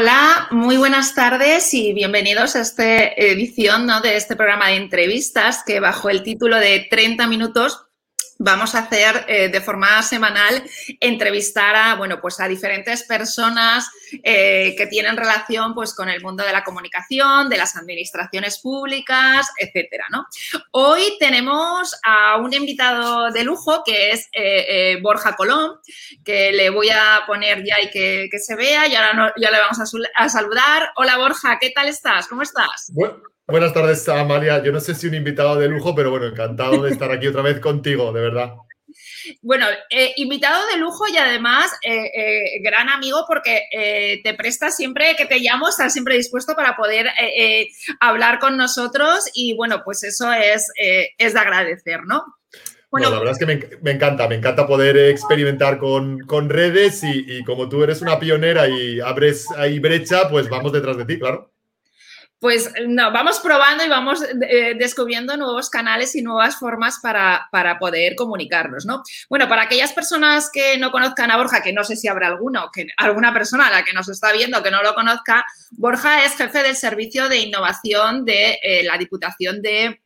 Hola, muy buenas tardes y bienvenidos a esta edición de este programa de entrevistas que bajo el título de 30 minutos vamos a hacer eh, de forma semanal entrevistar a, bueno, pues a diferentes personas eh, que tienen relación pues, con el mundo de la comunicación, de las administraciones públicas, etcétera, ¿no? Hoy tenemos a un invitado de lujo que es eh, Borja Colón, que le voy a poner ya y que, se vea y ahora ya le vamos a, saludar. Hola Borja, ¿qué tal estás? ¿Cómo estás? Buenas tardes, Amalia. Yo no sé si un invitado de lujo, pero bueno, encantado de estar aquí otra vez contigo, de verdad. Bueno, eh, invitado de lujo y además eh, eh, gran amigo porque te presta siempre que te llamo, estás siempre dispuesto para poder hablar con nosotros y bueno, pues eso es, es de agradecer, ¿no? Bueno, la verdad es que me, encanta, me encanta poder experimentar con, redes y, y como tú eres una pionera y abres ahí brecha, pues vamos detrás de ti, claro pues no, vamos probando y vamos eh, descubriendo nuevos canales y nuevas formas para, poder comunicarnos, ¿no? Bueno, para aquellas personas que no conozcan a Borja, que no sé si habrá alguno, que alguna persona a la que nos está viendo que no lo conozca, Borja es jefe del Servicio de Innovación de eh, la Diputación de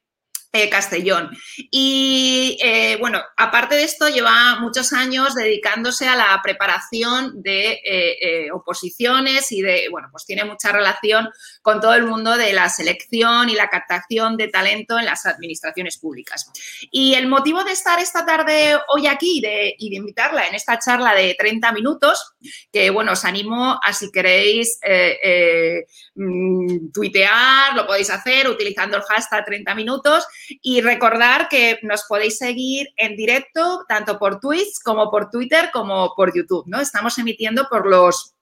eh, Castellón. Y eh, bueno, aparte de esto, lleva muchos años dedicándose a la preparación de eh, oposiciones y de, bueno, pues tiene mucha relación con todo el mundo de la selección y la captación de talento en las administraciones públicas. Y el motivo de estar esta tarde hoy aquí y de invitarla en esta charla de 30 minutos, que bueno, os animo a si queréis mm, tuitear, lo podéis hacer utilizando el hashtag 30 minutos y recordar que nos podéis seguir en directo tanto por Twitch como por Twitter como por YouTube, ¿no? Estamos emitiendo por los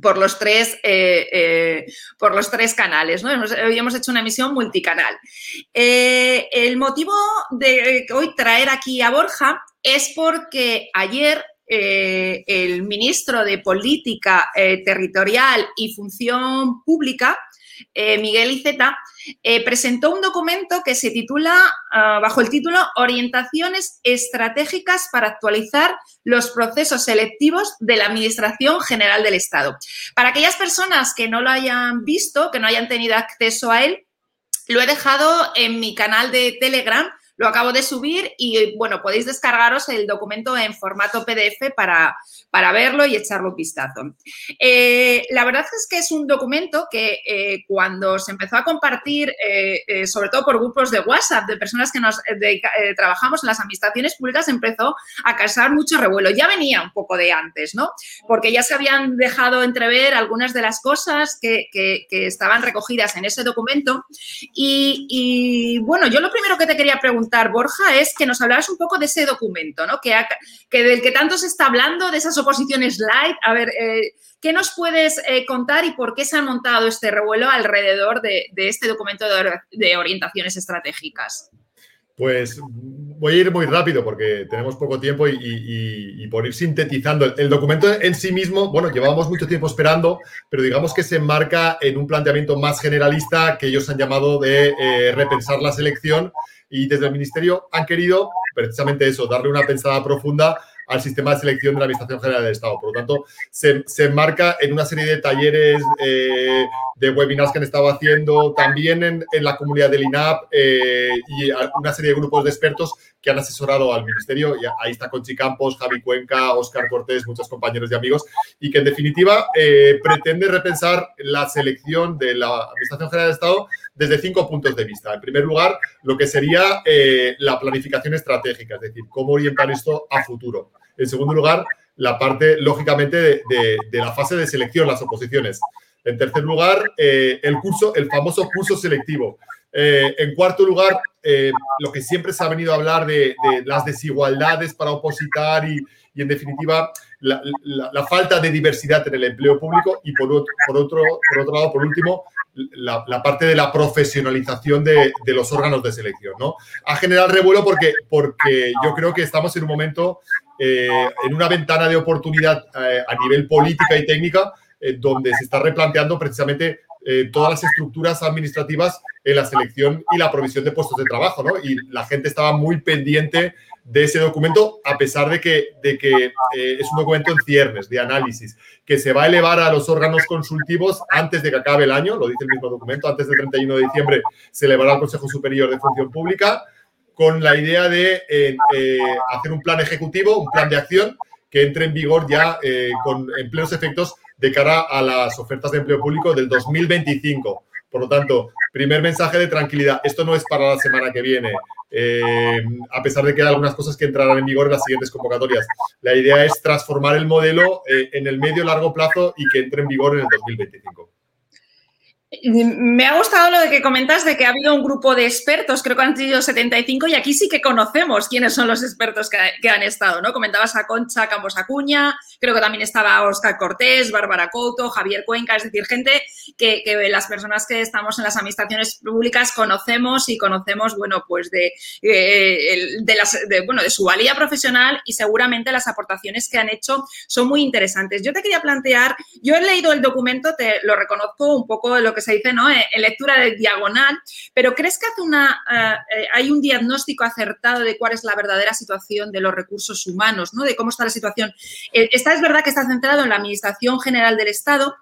por los tres, eh, eh, por los tres canales. ¿no? hoy hemos hecho una emisión multicanal. Eh, el motivo de hoy traer aquí a Borja es porque ayer el ministro de Política Territorial y Función Pública, Miguel Iceta, eh, presentó un documento que se titula, ah, bajo el título, Orientaciones estratégicas para actualizar los procesos selectivos de la Administración General del Estado. Para aquellas personas que no lo hayan visto, que no hayan tenido acceso a él, lo he dejado en mi canal de Telegram lo acabo de subir y, bueno, podéis descargaros el documento en formato PDF para, para verlo y echarlo un vistazo. Eh, la verdad es que es un documento que eh, cuando se empezó a compartir, eh, sobre todo por grupos de WhatsApp, de personas que nos trabajamos en las administraciones públicas, empezó a causar mucho revuelo. Ya venía un poco de antes, ¿no? Porque ya se habían dejado entrever algunas de las cosas que, estaban recogidas en ese documento. Y bueno, yo lo primero que te quería preguntar, Borja, es que nos hablaras un poco de ese documento, ¿no? Que, del que tanto se está hablando, de esas oposiciones light. A ver, eh, ¿qué nos puedes eh, contar y por qué se ha montado este revuelo alrededor de, este documento de, orientaciones estratégicas? Pues voy a ir muy rápido porque tenemos poco tiempo y, por ir sintetizando. El, documento en sí mismo, bueno, llevamos mucho tiempo esperando, pero digamos que se enmarca en un planteamiento más generalista que ellos han llamado de eh, repensar la selección y desde el Ministerio han querido precisamente eso, darle una pensada profunda al sistema de selección de la Administración General del Estado. Por lo tanto, se, se enmarca en una serie de talleres, eh, de webinars que han estado haciendo, también en, la comunidad del INAP eh, y una serie de grupos de expertos que han asesorado al Ministerio. Y ahí está Conchi Campos, Javi Cuenca, Óscar Cortés, muchos compañeros y amigos, y que en definitiva eh, pretende repensar la selección de la Administración General del Estado desde cinco puntos de vista. En primer lugar, lo que sería la planificación estratégica, es decir, cómo orientar esto a futuro. En segundo lugar, la parte, lógicamente, de, la fase de selección, las oposiciones. En tercer lugar, eh, el curso, el famoso curso selectivo. Eh, en cuarto lugar, eh, lo que siempre se ha venido a hablar de, las desigualdades para opositar y, en definitiva, la, falta de diversidad en el empleo público. Y por otro, por otro, por otro lado, por último, la, parte de la profesionalización de, los órganos de selección. ¿no? Ha generado revuelo porque, porque yo creo que estamos en un momento, eh, en una ventana de oportunidad eh, a nivel política y técnica, eh, donde se está replanteando precisamente todas las estructuras administrativas en la selección y la provisión de puestos de trabajo. ¿no? Y la gente estaba muy pendiente de ese documento, a pesar de que, de que eh, es un documento en ciernes de análisis, que se va a elevar a los órganos consultivos antes de que acabe el año, lo dice el mismo documento, antes del 31 de diciembre se elevará al Consejo Superior de Función Pública, con la idea de eh, eh, hacer un plan ejecutivo, un plan de acción que entre en vigor ya con, en plenos efectos de cara a las ofertas de empleo público del 2025. Por lo tanto, primer mensaje de tranquilidad. Esto no es para la semana que viene, eh, a pesar de que hay algunas cosas que entrarán en vigor en las siguientes convocatorias. La idea es transformar el modelo eh, en el medio largo plazo y que entre en vigor en el 2025. Me ha gustado lo de que comentas de que ha habido un grupo de expertos, creo que han sido 75, y aquí sí que conocemos quiénes son los expertos que, han estado, ¿no? Comentabas a Concha Campos Acuña, creo que también estaba Oscar Cortés, Bárbara Couto, Javier Cuenca, es decir, gente que, las personas que estamos en las administraciones públicas conocemos y conocemos, bueno, pues de, eh, de, bueno, de su valía profesional y seguramente las aportaciones que han hecho son muy interesantes. Yo te quería plantear, yo he leído el documento, te lo reconozco un poco de lo que se dice, ¿no? Eh, en lectura de diagonal, pero ¿crees que hace una, eh, eh, hay un diagnóstico acertado de cuál es la verdadera situación de los recursos humanos, ¿no? De cómo está la situación. esta es verdad que está centrado en la Administración General del Estado,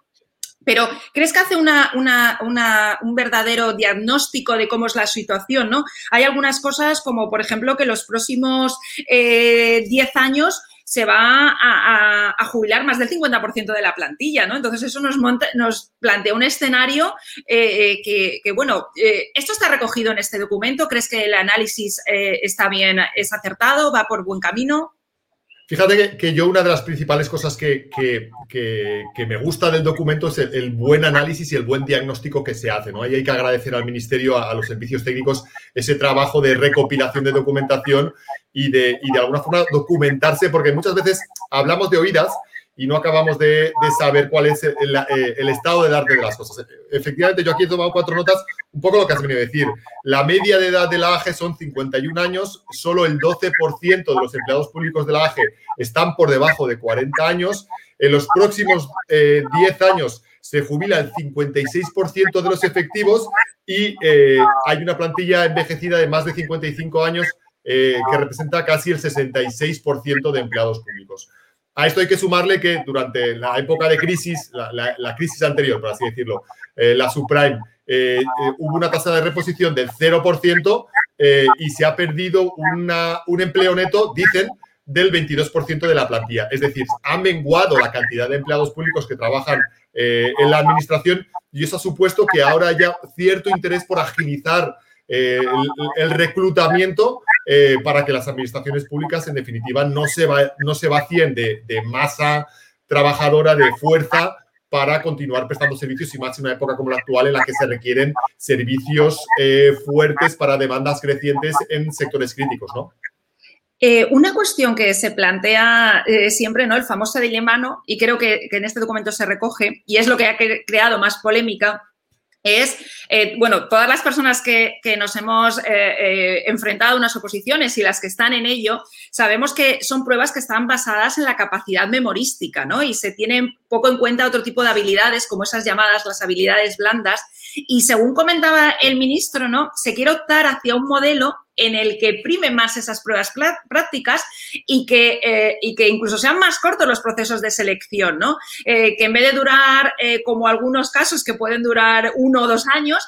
pero ¿crees que hace una, un verdadero diagnóstico de cómo es la situación? ¿no? Hay algunas cosas como, por ejemplo, que los próximos 10 años se va a, jubilar más del 50% de la plantilla, ¿no? Entonces eso nos, nos plantea un escenario eh, eh, que, bueno, eh, ¿esto está recogido en este documento? ¿Crees que el análisis está bien, es acertado, va por buen camino? Fíjate que, yo una de las principales cosas que, me gusta del documento es el, buen análisis y el buen diagnóstico que se hace. ¿no? Hay que agradecer al Ministerio, a, los servicios técnicos, ese trabajo de recopilación de documentación y de, y de alguna forma documentarse, porque muchas veces hablamos de oídas y no acabamos de, saber cuál es el, estado del arte de las cosas. Efectivamente, yo aquí he tomado cuatro notas, un poco lo que has venido a decir. La media de edad de la AGE son 51 años, solo el 12% de los empleados públicos de la AGE están por debajo de 40 años. En los próximos 10 eh, años se jubila el 56% de los efectivos y eh, hay una plantilla envejecida de más de 55 años eh, que representa casi el 66% de empleados públicos. A esto hay que sumarle que durante la época de crisis, la, crisis anterior, por así decirlo, eh, la subprime, eh, eh, hubo una tasa de reposición del 0% y se ha perdido un empleo neto, dicen, del 22% de la plantilla. Es decir, ha menguado la cantidad de empleados públicos que trabajan en la administración y eso ha supuesto que ahora haya cierto interés por agilizar el, reclutamiento eh, para que las administraciones públicas, en definitiva, no se, va, no se vacíen de, masa trabajadora, de fuerza, para continuar prestando servicios y más en una época como la actual en la que se requieren servicios eh, fuertes para demandas crecientes en sectores críticos, ¿no? Eh, una cuestión que se plantea siempre, ¿no? El famoso dilema, y creo que, en este documento se recoge, y es lo que ha creado más polémica, es, eh, bueno, todas las personas que, nos hemos eh, eh, enfrentado a unas oposiciones y las que están en ello, sabemos que son pruebas que están basadas en la capacidad memorística, ¿no? Y se tienen poco en cuenta otro tipo de habilidades, como esas llamadas las habilidades blandas. Y según comentaba el ministro, ¿no? Se quiere optar hacia un modelo en el que primen más esas pruebas prácticas y que, eh, y que incluso sean más cortos los procesos de selección, ¿no? Eh, que en vez de durar, eh, como algunos casos que pueden durar uno o dos años,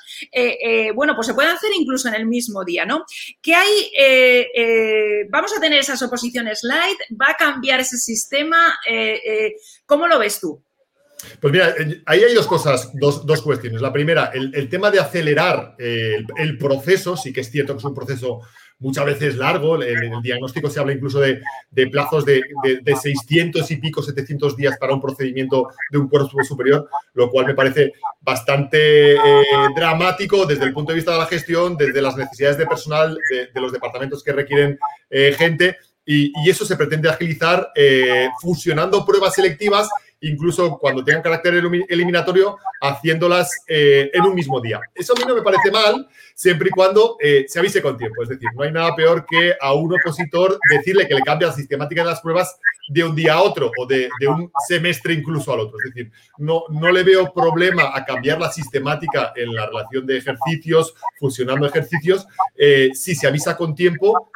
bueno, pues se pueden hacer incluso en el mismo día, ¿no? ¿Qué hay? ¿Vamos a tener esas oposiciones light? ¿Va a cambiar ese sistema? ¿Cómo lo ves tú? Pues mira, ahí hay dos cosas, dos, dos cuestiones. La primera, el, tema de acelerar eh, el, proceso, sí que es cierto que es un proceso muchas veces largo, en el, diagnóstico se habla incluso de, plazos de, de, 600 y pico, 700 días para un procedimiento de un cuerpo superior, lo cual me parece bastante eh, dramático desde el punto de vista de la gestión, desde las necesidades de personal de, los departamentos que requieren eh, gente. Y, y, eso se pretende agilizar fusionando pruebas selectivas incluso cuando tengan carácter eliminatorio, haciéndolas eh, en un mismo día. Eso a mí no me parece mal, siempre y cuando eh, se avise con tiempo. Es decir, no hay nada peor que a un opositor decirle que le cambia la sistemática de las pruebas de un día a otro o de, un semestre incluso al otro. Es decir, no, no le veo problema a cambiar la sistemática en la relación de ejercicios, fusionando ejercicios, eh, si se avisa con tiempo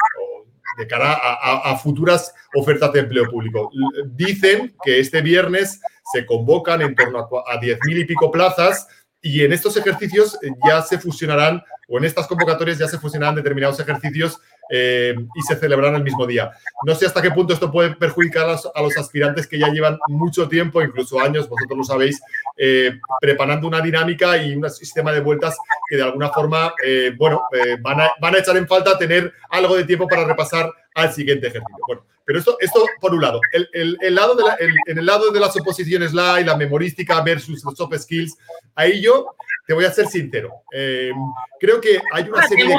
de cara a, futuras ofertas de empleo público. Dicen que este viernes se convocan en torno a, a 10.000 y pico plazas y en estos ejercicios ya se fusionarán, o en estas convocatorias ya se fusionarán determinados ejercicios eh, y se celebrarán el mismo día. No sé hasta qué punto esto puede perjudicar a los, aspirantes que ya llevan mucho tiempo, incluso años, vosotros lo sabéis, eh, preparando una dinámica y un sistema de vueltas que de alguna forma, eh, bueno, van a, van, a, echar en falta tener algo de tiempo para repasar al siguiente ejercicio. Bueno, pero esto, esto por un lado. El, el, lado de en el lado de las oposiciones la y la memorística versus los soft skills, ahí yo te voy a ser sincero. Eh, creo que hay una serie de...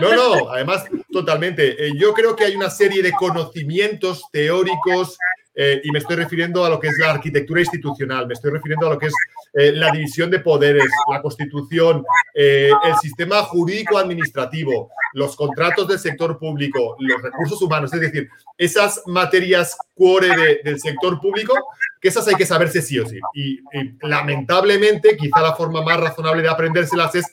No, no, además, totalmente. Eh, yo creo que hay una serie de conocimientos teóricos eh, y me estoy refiriendo a lo que es la arquitectura institucional, me estoy refiriendo a lo que es la división de poderes, la constitución, el sistema jurídico administrativo, los contratos del sector público, los recursos humanos, es decir, esas materias core del sector público que esas hay que saberse sí o sí. Y, lamentablemente, quizá la forma más razonable de aprendérselas es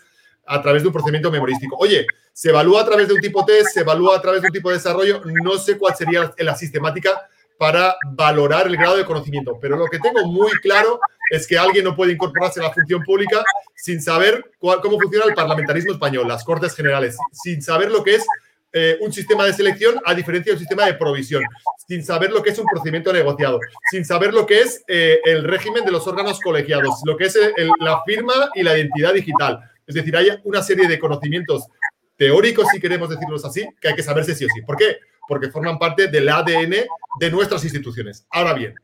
a través de un procedimiento memorístico. Oye, se evalúa a través de un tipo test, se evalúa a través de un tipo de desarrollo, no sé cuál sería la sistemática para valorar el grado de conocimiento, pero lo que tengo muy claro es que alguien no puede incorporarse a la función pública sin saber cómo funciona el parlamentarismo español, las Cortes Generales, sin saber lo que es eh, un sistema de selección a diferencia de un sistema de provisión, sin saber lo que es un procedimiento negociado, sin saber lo que es eh, el régimen de los órganos colegiados, lo que es la firma y la identidad digital. Es decir, hay una serie de conocimientos teóricos, si queremos decirlos así, que hay que saberse sí o sí. ¿Por qué? Porque forman parte del ADN de nuestras instituciones. Ahora bien,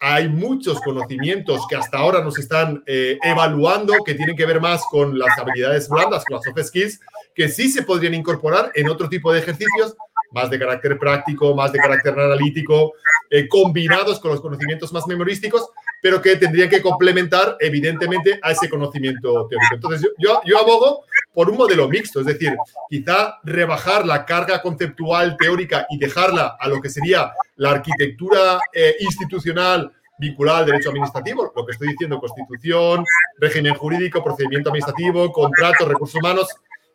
hay muchos conocimientos que hasta ahora nos están eh, evaluando que tienen que ver más con las habilidades blandas, con las soft skills, que sí se podrían incorporar en otro tipo de ejercicios, más de carácter práctico, más de carácter analítico, eh, combinados con los conocimientos más memorísticos, pero que tendrían que complementar, evidentemente, a ese conocimiento teórico. Entonces, yo, yo, abogo por un modelo mixto, es decir, quizá rebajar la carga conceptual teórica y dejarla a lo que sería la arquitectura eh, institucional vinculada al derecho administrativo, lo que estoy diciendo, constitución, régimen jurídico, procedimiento administrativo, contratos, recursos humanos,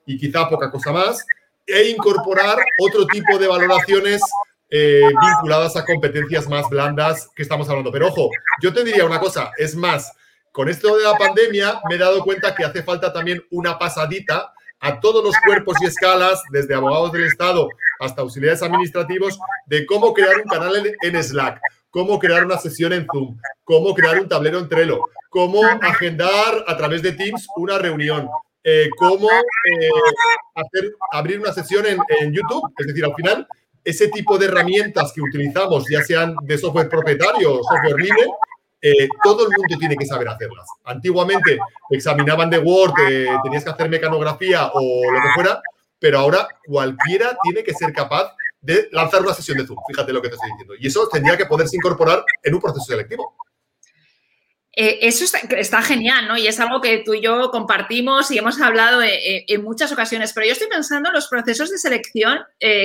y quizá poca cosa más, e incorporar otro tipo de valoraciones eh, vinculadas a competencias más blandas que estamos hablando. Pero ojo, yo te diría una cosa, es más, con esto de la pandemia me he dado cuenta que hace falta también una pasadita a todos los cuerpos y escalas, desde abogados del Estado hasta auxiliares administrativos, de cómo crear un canal en Slack, cómo crear una sesión en Zoom, cómo crear un tablero en Trello, cómo agendar a través de Teams una reunión, eh, cómo eh, abrir una sesión en, YouTube. Es decir, al final, ese tipo de herramientas que utilizamos, ya sean de software propietario o software libre, eh, todo el mundo tiene que saber hacerlas. Antiguamente examinaban de Word, tenías que hacer mecanografía o lo que fuera, pero ahora cualquiera tiene que ser capaz de lanzar una sesión de Zoom. Fíjate lo que te estoy diciendo. Y eso tendría que poderse incorporar en un proceso selectivo. Eh, eso está, genial, ¿no? Y es algo que tú y yo compartimos y hemos hablado eh, eh, en muchas ocasiones. Pero yo estoy pensando en los procesos de selección.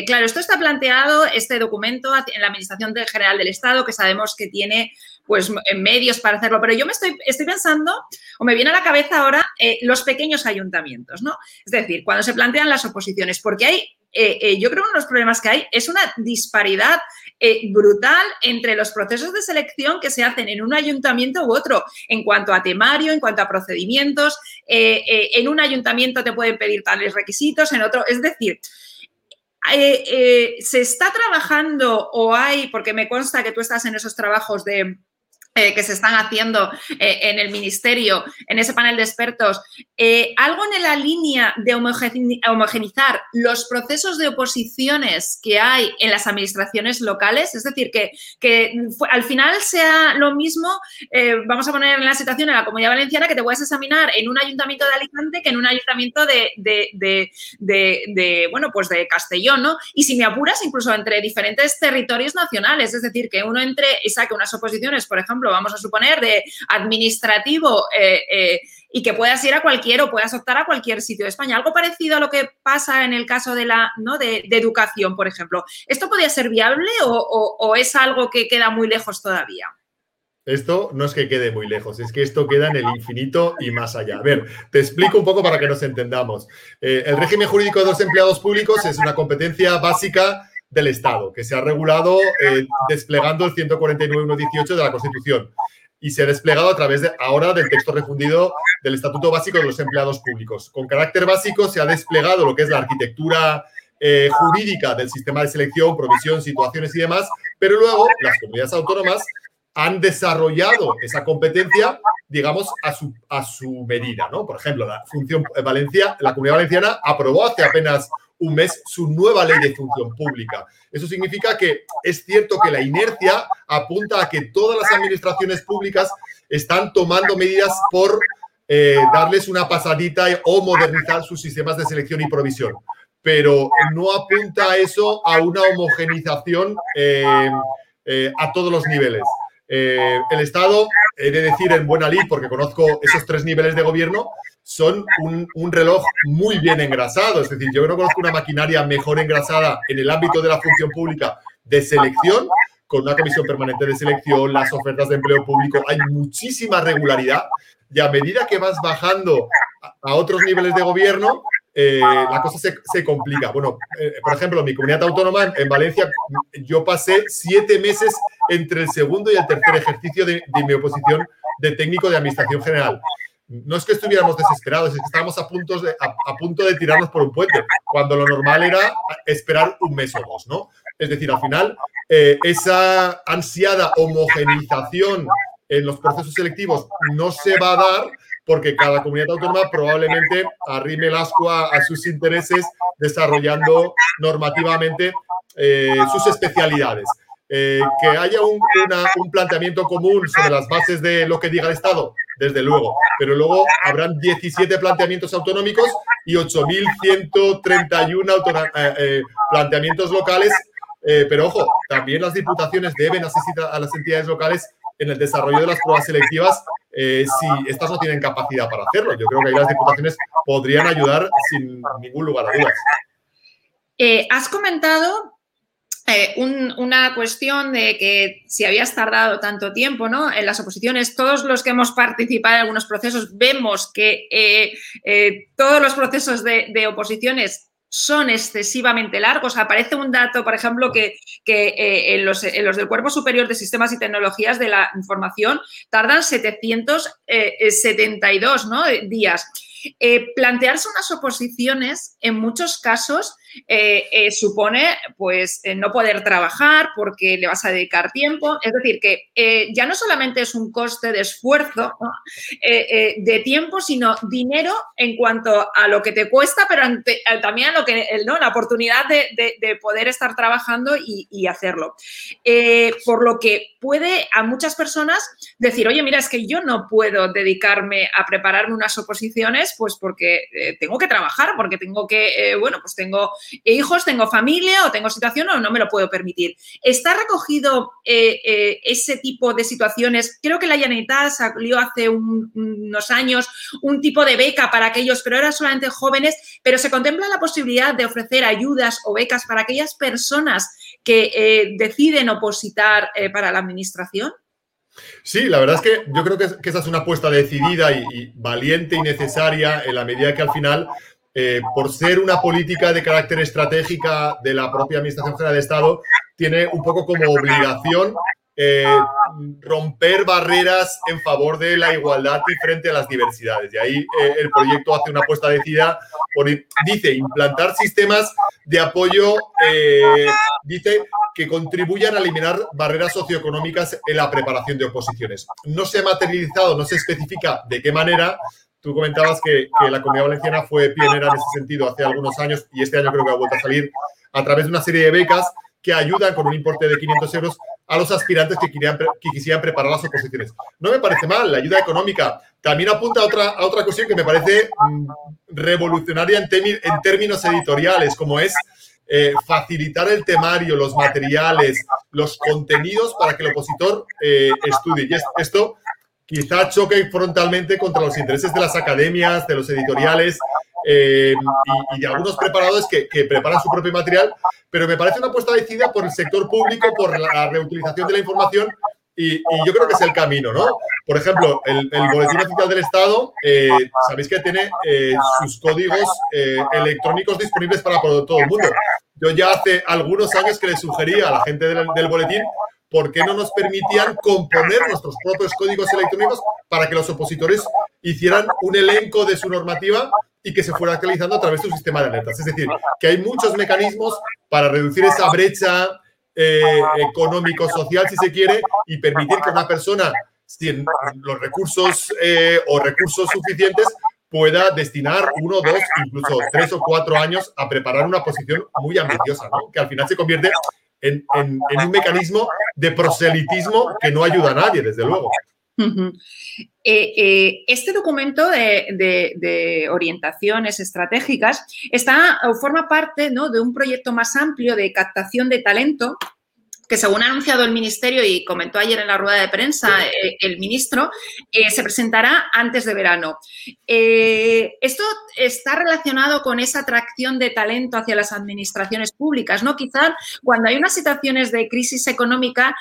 claro, esto está planteado, este documento, en la Administración General del Estado, que sabemos que tiene pues medios para hacerlo. Pero yo me estoy, estoy pensando, o me viene a la cabeza ahora, los pequeños ayuntamientos, ¿no? Es decir, cuando se plantean las oposiciones, porque hay yo creo que uno de los problemas que hay es una disparidad eh, brutal entre los procesos de selección que se hacen en un ayuntamiento u otro, en cuanto a temario, en cuanto a procedimientos. Eh, eh, en un ayuntamiento te pueden pedir tales requisitos, en otro, es decir, se está trabajando o hay, porque me consta que tú estás en esos trabajos de eh, que se están haciendo eh, en el ministerio, en ese panel de expertos, eh, algo en la línea de homogenizar los procesos de oposiciones que hay en las administraciones locales, es decir, que, que al final sea lo mismo, vamos a poner en la situación en la Comunidad Valenciana, que te puedes examinar en un ayuntamiento de Alicante que en un ayuntamiento de, de, bueno, pues de Castellón, ¿no? Y si me apuras, incluso entre diferentes territorios nacionales, es decir, que uno entre y saque unas oposiciones, por vamos a suponer, de administrativo eh, eh, y que puedas ir a cualquier o puedas optar a cualquier sitio de España. Algo parecido a lo que pasa en el caso de la ¿no? de, educación, por ejemplo. ¿Esto podría ser viable o, es algo que queda muy lejos todavía? Esto no es que quede muy lejos, es que esto queda en el infinito y más allá. A ver, te explico un poco para que nos entendamos. Eh, el régimen jurídico de los empleados públicos es una competencia básica del Estado, que se ha regulado eh, desplegando el 149.118 de la Constitución y se ha desplegado a través de, ahora del texto refundido del Estatuto Básico de los Empleados Públicos. Con carácter básico se ha desplegado lo que es la arquitectura eh, jurídica del sistema de selección, provisión, situaciones y demás, pero luego las comunidades autónomas han desarrollado esa competencia, digamos, a su, a su medida, ¿no? Por ejemplo, la función Valencia, la Comunidad Valenciana aprobó hace apenas un mes su nueva ley de función pública. Eso significa que es cierto que la inercia apunta a que todas las administraciones públicas están tomando medidas por eh, darles una pasadita o modernizar sus sistemas de selección y provisión. Pero no apunta eso a una homogenización eh, eh, a todos los niveles. el Estado, he de decir en buena lid, porque conozco esos tres niveles de gobierno, son un, reloj muy bien engrasado. Es decir, yo no conozco una maquinaria mejor engrasada en el ámbito de la función pública de selección, con una comisión permanente de selección, las ofertas de empleo público, hay muchísima regularidad y a medida que vas bajando a, otros niveles de gobierno, eh, la cosa se, complica. Bueno, eh, por ejemplo, mi comunidad autónoma en Valencia, yo pasé siete meses entre el segundo y el tercer ejercicio de, de mi oposición de técnico de administración general no es que estuviéramos desesperados, es que estábamos a, punto de, a, punto de tirarnos por un puente, cuando lo normal era esperar un mes o dos, ¿no? Es decir, al final, eh, esa ansiada homogeneización en los procesos selectivos no se va a dar porque cada comunidad autónoma probablemente arrime el asco a, sus intereses desarrollando normativamente eh, sus especialidades. Eh, que haya un, un, planteamiento común sobre las bases de lo que diga el Estado, desde luego, pero luego habrán 17 planteamientos autonómicos y 8.131 eh, eh, planteamientos locales, pero ojo, también las diputaciones deben asistir a las entidades locales en el desarrollo de las pruebas selectivas si estas no tienen capacidad para hacerlo. Yo creo que ahí las diputaciones podrían ayudar sin ningún lugar a dudas. has comentado eh, una cuestión de que si habías tardado tanto tiempo ¿no? en las oposiciones, todos los que hemos participado en algunos procesos vemos que eh, eh, todos los procesos de, oposiciones son excesivamente largos. Aparece un dato, por ejemplo, que, en, los, del Cuerpo Superior de Sistemas y Tecnologías de la Información tardan 772 días. plantearse unas oposiciones, en muchos casos, eh, eh, supone pues eh, no poder trabajar porque le vas a dedicar tiempo. Es decir, que ya no solamente es un coste de esfuerzo, de tiempo, sino dinero en cuanto a lo que te cuesta, pero también a lo que, ¿no? la oportunidad de, poder estar trabajando y, hacerlo. por lo que puede a muchas personas decir, oye, mira, es que yo no puedo dedicarme a prepararme unas oposiciones, pues porque tengo que trabajar, porque tengo que, bueno, pues tengo hijos, tengo familia o tengo situación o no me lo puedo permitir. ¿Está recogido eh, eh, ese tipo de situaciones? Creo que la Generalitat salió hace unos años un tipo de beca para aquellos, pero eran solamente jóvenes, pero se contempla la posibilidad de ofrecer ayudas o becas para aquellas personas que eh, deciden opositar para la administración. Sí, la verdad es que yo creo que, esa es una apuesta decidida y, valiente y necesaria en la medida que al final eh, por ser una política de carácter estratégica de la propia Administración General de Estado, tiene un poco como obligación eh, romper barreras en favor de la igualdad y frente a las diversidades. Y ahí eh, el proyecto hace una apuesta decidida por, dice, implantar sistemas de apoyo, dice, que contribuyan a eliminar barreras socioeconómicas en la preparación de oposiciones. No se ha materializado, no se especifica de qué manera, Tú comentabas que, la Comunidad Valenciana fue pionera en ese sentido hace algunos años y este año creo que ha vuelto a salir a través de una serie de becas que ayudan con un importe de 500 euros a los aspirantes que, quisieran preparar las oposiciones. No me parece mal, la ayuda económica. También apunta a otra, otra cuestión que me parece mm, revolucionaria en, en, términos editoriales, como es eh, facilitar el temario, los materiales, los contenidos para que el opositor eh, estudie. Y esto quizá choque frontalmente contra los intereses de las academias, de los editoriales eh, y, de algunos preparadores que, preparan su propio material, pero me parece una apuesta decidida por el sector público, por la reutilización de la información y, yo creo que es el camino, ¿no? Por ejemplo, el, Boletín Oficial del Estado, eh, sabéis que tiene eh, sus códigos electrónicos disponibles para todo el mundo. Yo ya hace algunos años que le sugería a la gente del boletín por qué no nos permitían componer nuestros propios códigos electrónicos para que los opositores hicieran un elenco de su normativa y que se fuera actualizando a través de un sistema de alertas. Es decir, que hay muchos mecanismos para reducir esa brecha eh, económico-social, si se quiere, y permitir que una persona sin los recursos eh, o recursos suficientes pueda destinar uno, dos, incluso tres o cuatro años a preparar una posición muy ambiciosa, que al final se convierte en, un mecanismo de proselitismo que no ayuda a nadie, desde luego. Eh, este documento de, orientaciones estratégicas está, forma parte de un proyecto más amplio de captación de talento que según ha anunciado el Ministerio y comentó ayer en la rueda de prensa eh, el ministro, eh, se presentará antes de verano. Eh, esto está relacionado con esa atracción de talento hacia las administraciones públicas, ¿no? Quizás cuando hay unas situaciones de crisis económica,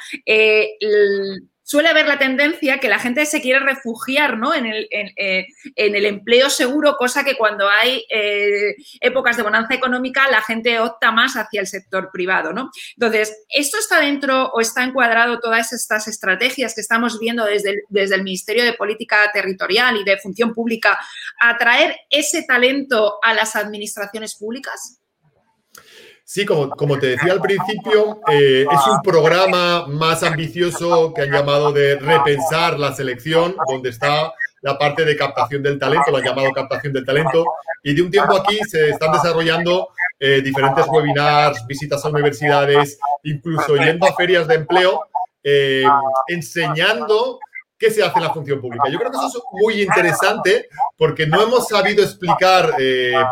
suele haber la tendencia que la gente se quiere refugiar ¿no? en, el, eh, empleo seguro, cosa que cuando hay eh, épocas de bonanza económica la gente opta más hacia el sector privado. ¿no? Entonces, ¿esto está dentro o está encuadrado todas estas estrategias que estamos viendo desde el Ministerio de Política Territorial y de Función Pública, atraer ese talento a las administraciones públicas? Sí, como, te decía al principio, eh, es un programa más ambicioso que han llamado de repensar la selección, donde está la parte de captación del talento, lo han llamado captación del talento, y de un tiempo aquí se están desarrollando eh, diferentes webinars, visitas a universidades, incluso yendo a ferias de empleo, eh, enseñando qué se hace en la función pública. Yo creo que eso es muy interesante porque no hemos sabido explicar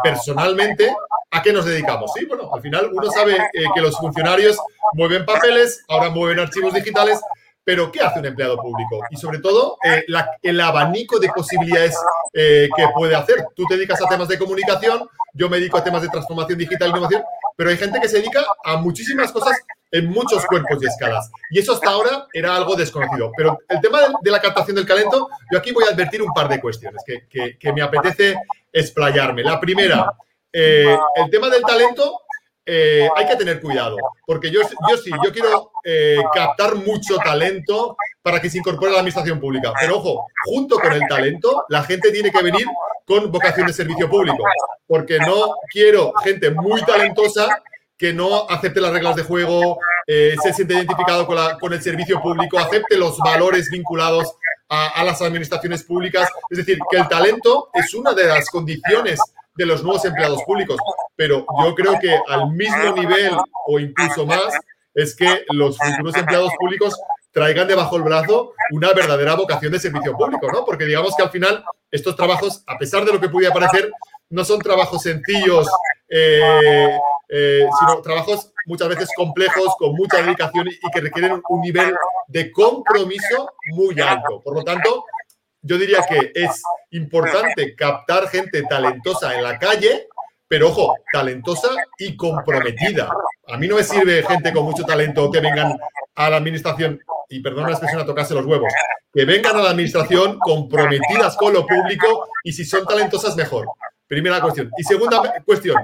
personalmente ¿a qué nos dedicamos? Sí, bueno, al final uno sabe eh, que los funcionarios mueven papeles, ahora mueven archivos digitales, pero ¿qué hace un empleado público? Y sobre todo, eh, el abanico de posibilidades eh, que puede hacer. Tú te dedicas a temas de comunicación, yo me dedico a temas de transformación digital e innovación, pero hay gente que se dedica a muchísimas cosas en muchos cuerpos y escalas. Y eso hasta ahora era algo desconocido. Pero el tema de, la captación del talento, yo aquí voy a advertir un par de cuestiones que, que, que me apetece explayarme. La primera, eh, el tema del talento eh, hay que tener cuidado, porque yo, yo sí, yo quiero eh, captar mucho talento para que se incorpore a la administración pública. Pero ojo, junto con el talento, la gente tiene que venir con vocación de servicio público, porque no quiero gente muy talentosa que no acepte las reglas de juego, se siente identificado con, el servicio público, acepte los valores vinculados a, a las administraciones públicas. Es decir, que el talento es una de las condiciones de los nuevos empleados públicos, pero yo creo que al mismo nivel o incluso más es que los futuros empleados públicos traigan debajo el brazo una verdadera vocación de servicio público, ¿no? Porque digamos que al final estos trabajos, a pesar de lo que pudiera parecer, no son trabajos sencillos, eh, eh, sino trabajos muchas veces complejos, con mucha dedicación y que requieren un nivel de compromiso muy alto. Por lo tanto, yo diría que es importante captar gente talentosa en la calle, pero ojo, talentosa y comprometida. A mí no me sirve gente con mucho talento que vengan a la administración, y perdón la expresión a tocarse los huevos, que vengan a la administración comprometidas con lo público y si son talentosas, mejor. Primera cuestión. Y segunda cuestión,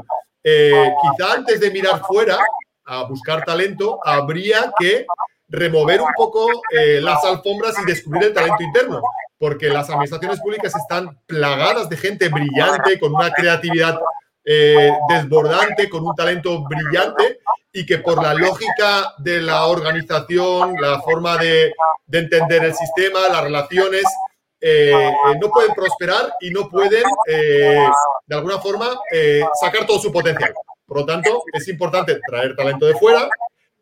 eh, quizá antes de mirar fuera a buscar talento, habría que remover un poco eh, las alfombras y descubrir el talento interno porque las administraciones públicas están plagadas de gente brillante, con una creatividad eh, desbordante, con un talento brillante y que por la lógica de la organización, la forma de, entender el sistema, las relaciones, eh, eh, no pueden prosperar y no pueden, de alguna forma, sacar todo su potencial. Por lo tanto, es importante traer talento de fuera,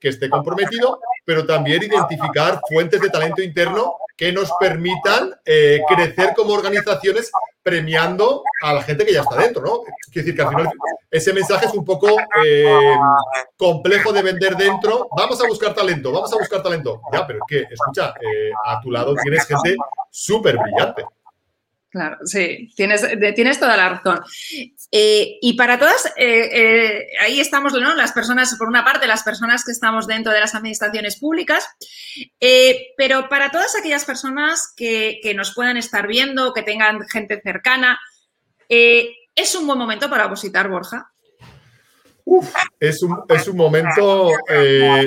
que esté comprometido, pero también identificar fuentes de talento interno que nos permitan eh, crecer como organizaciones premiando a la gente que ya está dentro, ¿no? Quiero decir que al final ese mensaje es un poco eh, complejo de vender dentro. Vamos a buscar talento, vamos a buscar talento. Ya, pero es que, escucha, eh, a tu lado tienes gente súper brillante. Claro, sí, tienes, tienes toda la razón. Eh, y para todas, eh, eh, ahí estamos, ¿no? Las personas, por una parte, las personas que estamos dentro de las administraciones públicas, pero para todas aquellas personas que, nos puedan estar viendo, que tengan gente cercana, ¿es un buen momento para opositar, Borja? es, un, es un momento,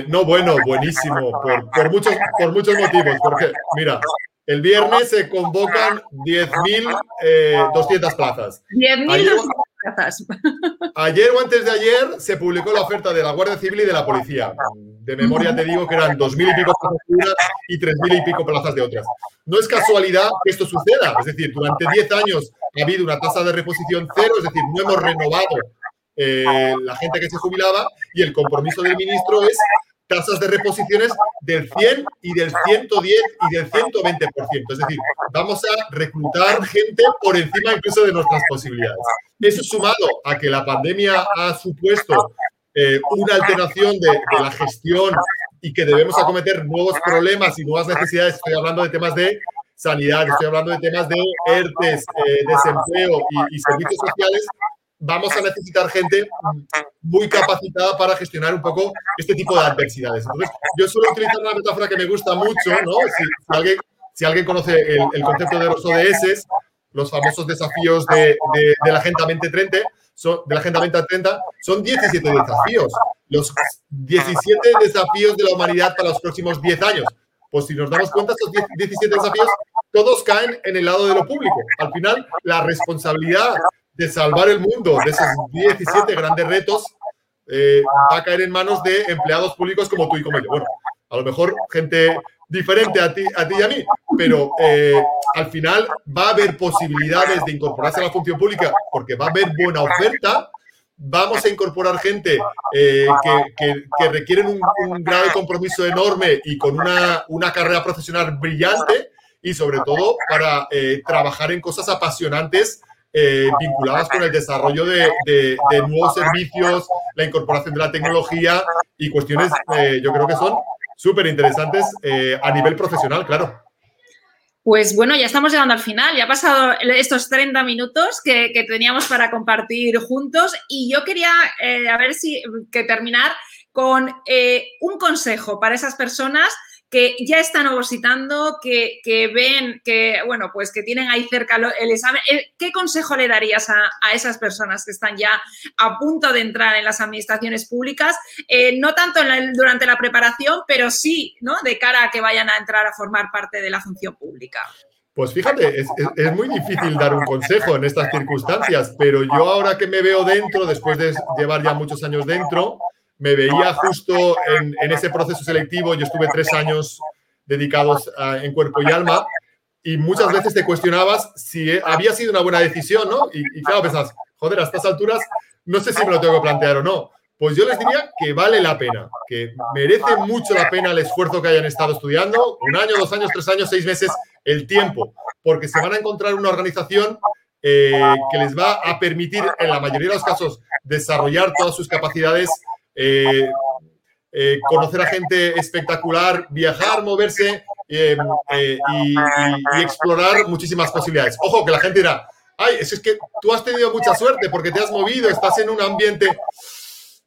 no bueno, buenísimo, por, por, muchos, por muchos motivos. Porque, mira, el viernes se convocan 10.200 eh, plazas. 10.200 plazas. Ayer o antes de ayer se publicó la oferta de la Guardia Civil y de la Policía. De memoria te digo que eran 2.000 y pico plazas de unas y 3.000 y pico plazas de otras. No es casualidad que esto suceda. Es decir, durante 10 años ha habido una tasa de reposición cero, es decir, no hemos renovado eh, la gente que se jubilaba y el compromiso del ministro es tasas de reposiciones del 100 y del 110 y del 120%. Es decir, vamos a reclutar gente por encima incluso de nuestras posibilidades. Eso sumado a que la pandemia ha supuesto eh, una alteración de, la gestión y que debemos acometer nuevos problemas y nuevas necesidades. Estoy hablando de temas de sanidad, estoy hablando de temas de ERTES, eh, desempleo y servicios sociales vamos a necesitar gente muy capacitada para gestionar un poco este tipo de adversidades. Entonces, yo suelo utilizar una metáfora que me gusta mucho, ¿no? Si, alguien, si alguien conoce el, concepto de los ODS, los famosos desafíos de, la Agenda 2030, son, de la Agenda 2030, son 17 desafíos. Los 17 desafíos de la humanidad para los próximos 10 años. Pues si nos damos cuenta, estos 17 desafíos todos caen en el lado de lo público. Al final, la responsabilidad de salvar el mundo de esos 17 grandes retos eh, va a caer en manos de empleados públicos como tú y como yo. Bueno, a lo mejor gente diferente a ti, a ti y a mí, pero eh, al final va a haber posibilidades de incorporarse a la función pública porque va a haber buena oferta. Vamos a incorporar gente eh, que, que, requieren un, un, grado de compromiso enorme y con una, una carrera profesional brillante y sobre todo para trabajar en cosas apasionantes eh, vinculadas con el desarrollo de, nuevos servicios, la incorporación de la tecnología y cuestiones, eh, yo creo que son súper interesantes eh, a nivel profesional, claro. Pues bueno, ya estamos llegando al final, ya ha pasado estos 30 minutos que, teníamos para compartir juntos y yo quería a ver si que terminar con un consejo para esas personas que ya están opositando, que, ven que, bueno, pues que tienen ahí cerca el examen. Eh, ¿Qué consejo le darías a, esas personas que están ya a punto de entrar en las administraciones públicas? Eh, no tanto durante la preparación, pero sí, ¿no? De cara a que vayan a entrar a formar parte de la función pública. Pues fíjate, es, muy difícil dar un consejo en estas circunstancias, pero yo ahora que me veo dentro, después de llevar ya muchos años dentro, me veía justo en, ese proceso selectivo. Yo estuve tres años dedicados en cuerpo y alma y muchas veces te cuestionabas si había sido una buena decisión, ¿no? Y, claro, pensás, joder, a estas alturas no sé si me lo tengo que plantear o no. Pues yo les diría que vale la pena, que merece mucho la pena el esfuerzo que hayan estado estudiando, un año, dos años, tres años, seis meses, el tiempo, porque se van a encontrar una organización eh, que les va a permitir, en la mayoría de los casos, desarrollar todas sus capacidades eh, eh, conocer a gente espectacular, viajar, moverse eh, y, explorar muchísimas posibilidades. Ojo, que la gente dirá, ay, es que tú has tenido mucha suerte porque te has movido, estás en un ambiente...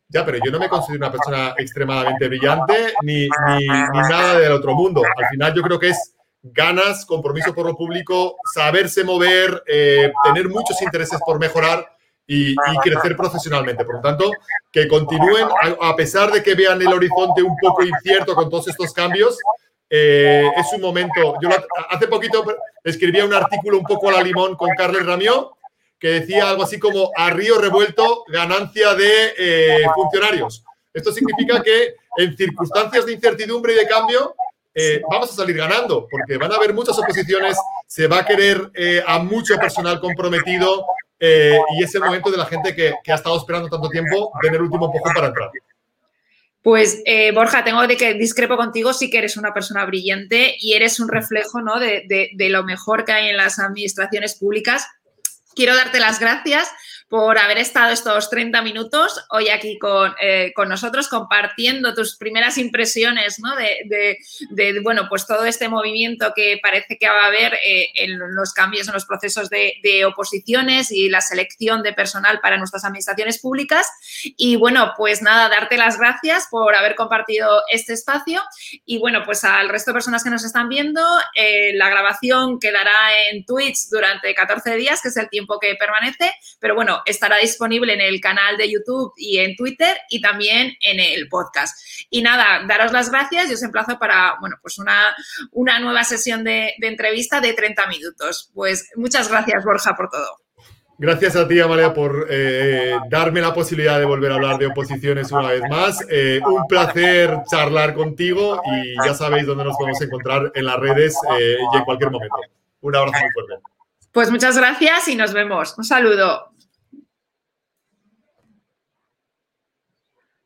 Ya, pero yo no me considero una persona extremadamente brillante ni, ni, nada del otro mundo. Al final yo creo que es ganas, compromiso por lo público, saberse mover, tener muchos intereses por mejorar y, crecer profesionalmente. Por lo tanto, que continúen, a, pesar de que vean el horizonte un poco incierto con todos estos cambios, eh, es un momento. Yo hace poquito escribía un artículo un poco a la limón con Carles Ramió que decía algo así como a río revuelto ganancia de eh, funcionarios. Esto significa que en circunstancias de incertidumbre y de cambio eh, vamos a salir ganando, porque van a haber muchas oposiciones, se va a querer a mucho personal comprometido, eh, y es el momento de la gente que, ha estado esperando tanto tiempo tener el último empujón para entrar. Pues eh, Borja, tengo de que discrepo contigo, sí que eres una persona brillante y eres un reflejo ¿no? de, lo mejor que hay en las administraciones públicas. Quiero darte las gracias por haber estado estos 30 minutos hoy aquí con, eh, con nosotros, compartiendo tus primeras impresiones ¿no? de, de, bueno, pues todo este movimiento que parece que va a haber eh, en los cambios en los procesos de, de, oposiciones y la selección de personal para nuestras administraciones públicas. Y bueno, pues nada, darte las gracias por haber compartido este espacio. Y bueno, pues al resto de personas que nos están viendo, eh, la grabación quedará en Twitch durante 14 días, que es el tiempo que permanece, pero bueno, estará disponible en el canal de YouTube y en Twitter y también en el podcast. Y nada, daros las gracias y os emplazo para, bueno, pues una, una nueva sesión de, de entrevista de 30 minutos. Pues muchas gracias, Borja, por todo. Gracias a ti, Amalia, por eh, darme la posibilidad de volver a hablar de oposiciones una vez más. Eh, un placer charlar contigo y ya sabéis dónde nos podemos encontrar en las redes eh, y en cualquier momento. Un abrazo muy fuerte. Pues muchas gracias y nos vemos. Un saludo.